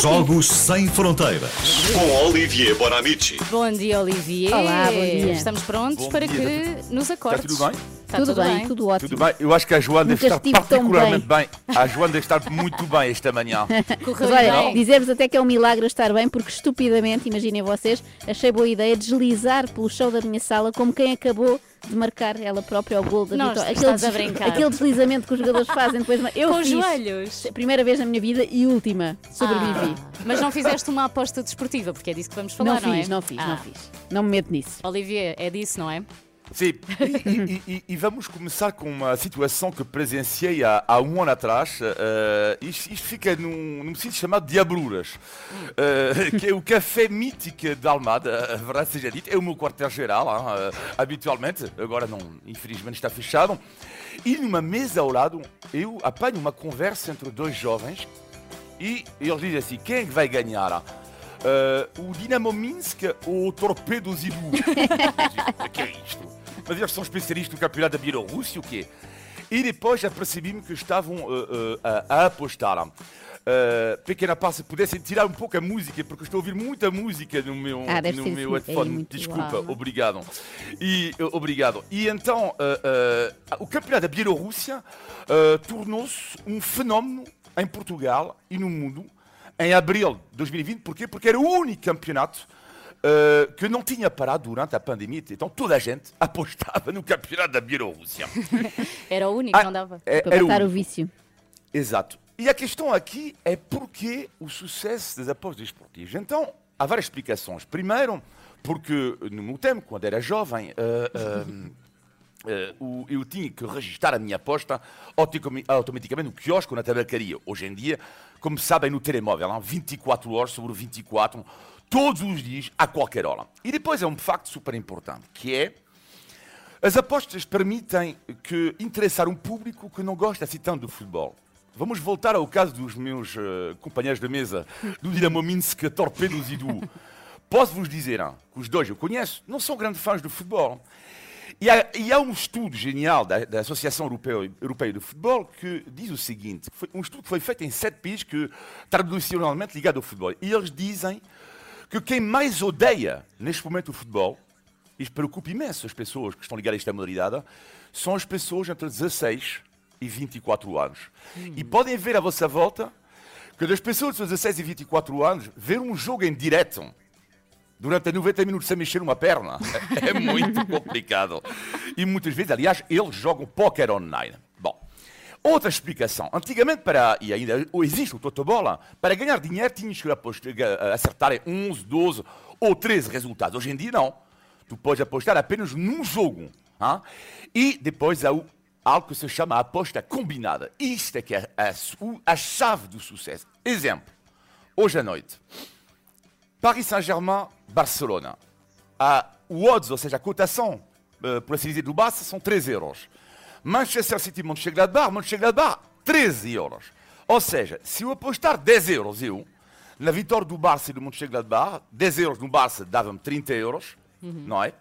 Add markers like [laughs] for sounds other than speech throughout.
Jogos Sem Fronteiras. Com Olivier Bonamici. Bom dia, Olivier. Olá, bom dia. Estamos prontos Bom para dia, que nos acordes. tudo bem? Está tudo, bem, tudo ótimo. Tudo bem? Eu acho que a Joana deve estar particularmente bem. A Joana deve estar muito bem esta manhã. [laughs] Correu Mas olha, bem. dizer-vos até que é um milagre estar bem, porque estupidamente, imaginem vocês, achei boa ideia deslizar pelo chão da minha sala como quem acabou de marcar ela própria o gol da Não, vitória. estás a brincar. aquele deslizamento que os jogadores fazem depois. [laughs] Eu Com os joelhos. Primeira vez na minha vida e última. Sobrevivi. Ah, mas não fizeste uma aposta desportiva, porque é disso que vamos falar, não não, fiz, é? não fiz, Ah. não fiz. Não me meto nisso. Olivier, é disso, não é? Sim, e, e- e- vamos começar com uma situação que presenciei há, há um ano atrás. eh, isto, isto fica num, num sítio chamado Diabruras, eh, [laughs] que é o café mítico de Almada, a verdade seja dita, é o meu quartel-geral, eh, habitualmente, agora não, infelizmente está fechado. E numa mesa ao lado, eu apanho uma conversa entre dois jovens e eles dizem assim: quem é que vai ganhar? Eh, o Dinamo Minsk ou o Torpedo Zidu? o [laughs] que é isto? Mas eles são especialistas no campeonato da Bielorrússia, o quê? E depois já percebi-me que estavam eh, eh, a, a apostar. Uh, pequena parte, se pudessem tirar um pouco a música, porque estou a ouvir muita música no meu, Ah, no meu assim, é headphone. muito Desculpa, alto. obrigado. E, eh, obrigado. E então, eh, o campeonato da Bielorrússia tornou-se um fenómeno em Portugal e no mundo em abril de 2020. Porquê? Porque era o único campeonato eh, que não tinha parado durante a pandemia. Então toda a gente [laughs] apostava no campeonato da Bielorrússia. [laughs] Era o único, Ah, não dava. é- Para matar o o vício. Exato. E a questão aqui é porquê o sucesso das apostas esportivas. Então, há várias explicações. Primeiro, porque no meu tempo, quando era jovem, eh, eh, o- eu tinha que registrar a minha aposta automaticamente no quiosque ou na tabacaria. Hoje em dia, como sabem, no telemóvel, há 24 horas sobre 24, todos os dias, a qualquer hora. E depois é um facto super importante, que é as apostas permitem que interessar um público que não gosta assim tanto do futebol. Vamos voltar ao caso dos meus eh, companheiros de mesa, do Dinamo Minsk, Torpedos e do... [laughs] Posso-vos dizer hein, que os dois eu conheço, não são grandes fãs do futebol. E há, e há um estudo genial da, da Associação Europeia, Europeia de Futebol que diz o seguinte: foi um estudo que foi feito em sete países que tradicionalmente ligado ao futebol. E eles dizem que quem mais odeia neste momento o futebol isto preocupa imenso as pessoas que estão ligadas a esta modalidade, são as pessoas entre 16 e 24 anos. E podem ver à vossa volta que das pessoas de 16 e 24 anos, ver um jogo em direto durante 90 minutos sem mexer uma perna [laughs] é muito complicado. E muitas vezes, aliás, eles jogam póquer online. Bom, outra explicação. Antigamente, para, e ainda existe o Totobola, para ganhar dinheiro tinhas que ga- acertar em 11, 12 ou 13 resultados. Hoje em dia, não. Tu podes apostar apenas num jogo. hã? E depois há o- algo que se chama aposta combinada. Isto é que é a, su- a chave do sucesso. Exemplo. Hoje à noite, Paris Saint-Germain, Barcelona. A, o odds, ou seja, a cotação, eh, por assim dizer, do Barça são 3 euros. Manchester City, Mönchengladbach, Mönchengladbach, 13 euros. Ou seja, se eu apostar 10 euros, eu, na vitória do Barça e do Mönchengladbach, 10 euros no Barça dava-me 30 euros, não é?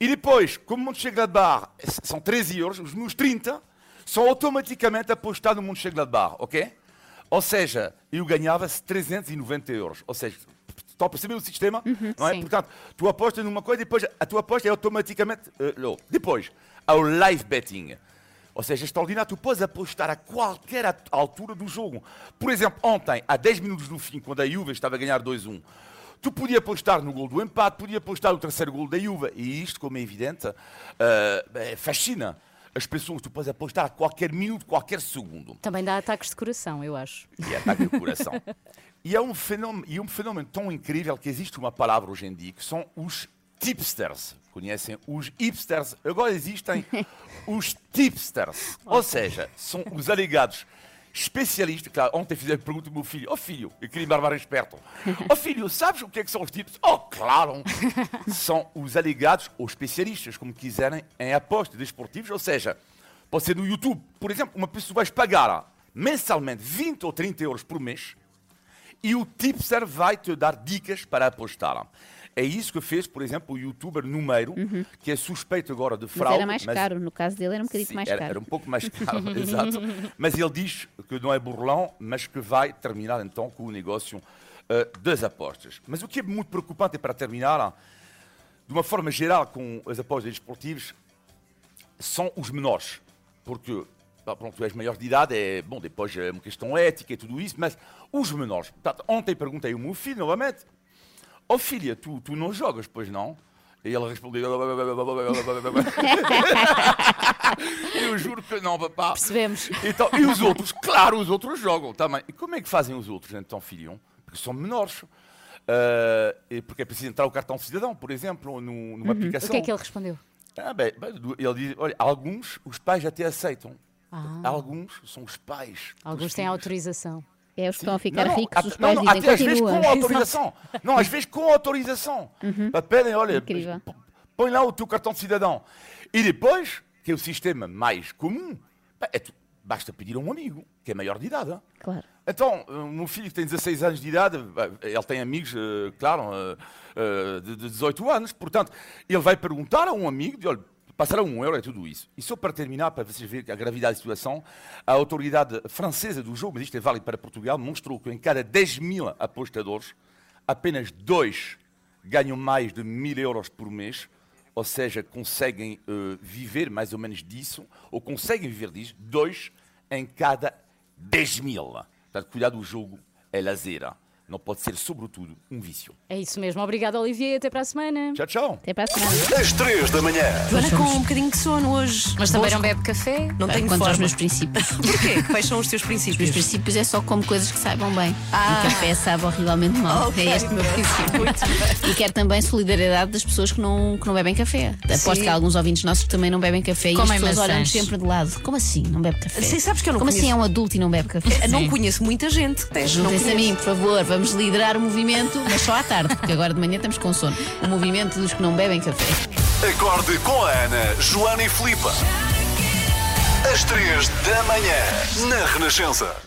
E depois, como Mönchengladbach s- são 13 euros, os meus 30 são automaticamente apostados no Mönchengladbach, ok? Ou seja, eu ganhava 390 euros. Ou seja, estão a perceber o sistema? não é? sim. Portanto, tu apostas numa coisa e depois a tua aposta é automaticamente. eh, não. Depois, há o live betting. Ou seja, é extraordinário, tu podes apostar a qualquer altura do jogo. Por exemplo, ontem, a 10 minutos do fim, quando a Juve estava a ganhar 2-1, tu podia apostar no gol do empate, podia apostar no terceiro gol da Juve. E isto, como é evidente, eh, fascina as pessoas. Tu podes apostar a qualquer minuto, qualquer segundo Também dá ataques de coração, eu acho. e ataque do coração. [laughs] E é um fenómeno, e um fenómeno tão incrível que existe uma palavra hoje em dia que são os tipsters. Conhecem os hipsters? Agora existem [laughs] os tipsters. Ou seja, são os alegados especialistas. Claro, ontem fizeram pergunta ao meu filho: Ó filho, eu queria me armar esperto. Ó filho, sabes o que, é que são os tipsters? Oh, claro! [laughs] são os alegados ou especialistas, como quiserem, em apostas desportivas. Ou seja, pode ser no YouTube. Por exemplo, uma pessoa vai pagar mensalmente 20 ou 30 euros por mês e o tipster vai te dar dicas para apostar. É isso que fez, por exemplo, o youtuber Numeiro, que é suspeito agora de Mas fraude. era mais caro, no caso dele era um bocadinho Sim, mais era, caro. era um pouco mais [laughs] caro, exato. Mas ele diz que não é burlão, mas que vai terminar então com o negócio eh, das apostas. Mas o que é muito preocupante, para terminar, de uma forma geral, com as apostas esportivas, são os menores. Porque, pronto, tu és maior de idade, é, bom, depois é uma questão ética e tudo isso, mas os menores. Portanto, ontem perguntei ao meu filho, novamente, ó filha, tu, tu não jogas, pois não? E ele respondeu. Eu juro que não, papá. Percebemos. Então, e os outros? Claro, os outros jogam também. E como é que fazem os outros, então, filhão? Porque são menores. Ah, e porque é preciso entrar o cartão de cidadão, por exemplo, no- numa O aplicação. que é que ele respondeu? Ah, bem, ele diz, olha, alguns os pais até aceitam. Ah. Alguns são os pais. Alguns têm filhos. autorização. É os que estão a ficar Não, ricos, até- os pais não, dizem, até às vezes com autorização. Não, às vezes com autorização. Para pedem, olha, Incrível. põe lá o teu cartão de cidadão. E depois, que é o sistema mais comum, é tu- basta pedir a um amigo, que é maior de idade. Claro. Então, meu filho que tem 16 anos de idade, ele tem amigos, eh, claro, eh, eh, de de 18 anos, portanto, ele vai perguntar a um amigo, de, olha, passará um euro e tudo isso. E só para terminar, para vocês verem a gravidade da situação, a autoridade francesa do jogo, mas isto é válido para Portugal, mostrou que em cada 10 mil apostadores, apenas dois ganham mais de mil euros por mês, ou seja, conseguem eh, viver mais ou menos disso, ou conseguem viver disso, dois em cada 10 mil. Portanto, o jogo é lazer. Não pode ser, sobretudo, um vício. É isso mesmo. Obrigada, Olivier. Até para a semana. Tchau, tchau. Até para a semana. Às 3 da manhã. Joana com um bocadinho de sono hoje. Mas também Bons- não bebe café? Não tenho Contra os forma. meus princípios. [laughs] Porquê? Quais são os teus Os princípios? meus princípios é só como coisas que saibam bem. Ah. E café sabe horrivelmente mal. Ok, é este o meu princípio. E quero também solidariedade das pessoas que não, que não bebem café. Aposto Sim. que há alguns ouvintes nossos que também não bebem café Comem e as pessoas olham sempre de lado. Como assim? Não bebe café? Sim, sabes que eu não Como conheço. assim é um adulto e não bebe café? Não conheço muita gente que tem. Não Juntem-se a mim, por favor, vamos liderar o movimento, mas só à tarde, porque agora de manhã estamos com sono. O movimento dos que não bebem café. Acorde com a Ana, Joana e Filipe. Às 3 da manhã. Na Renascença.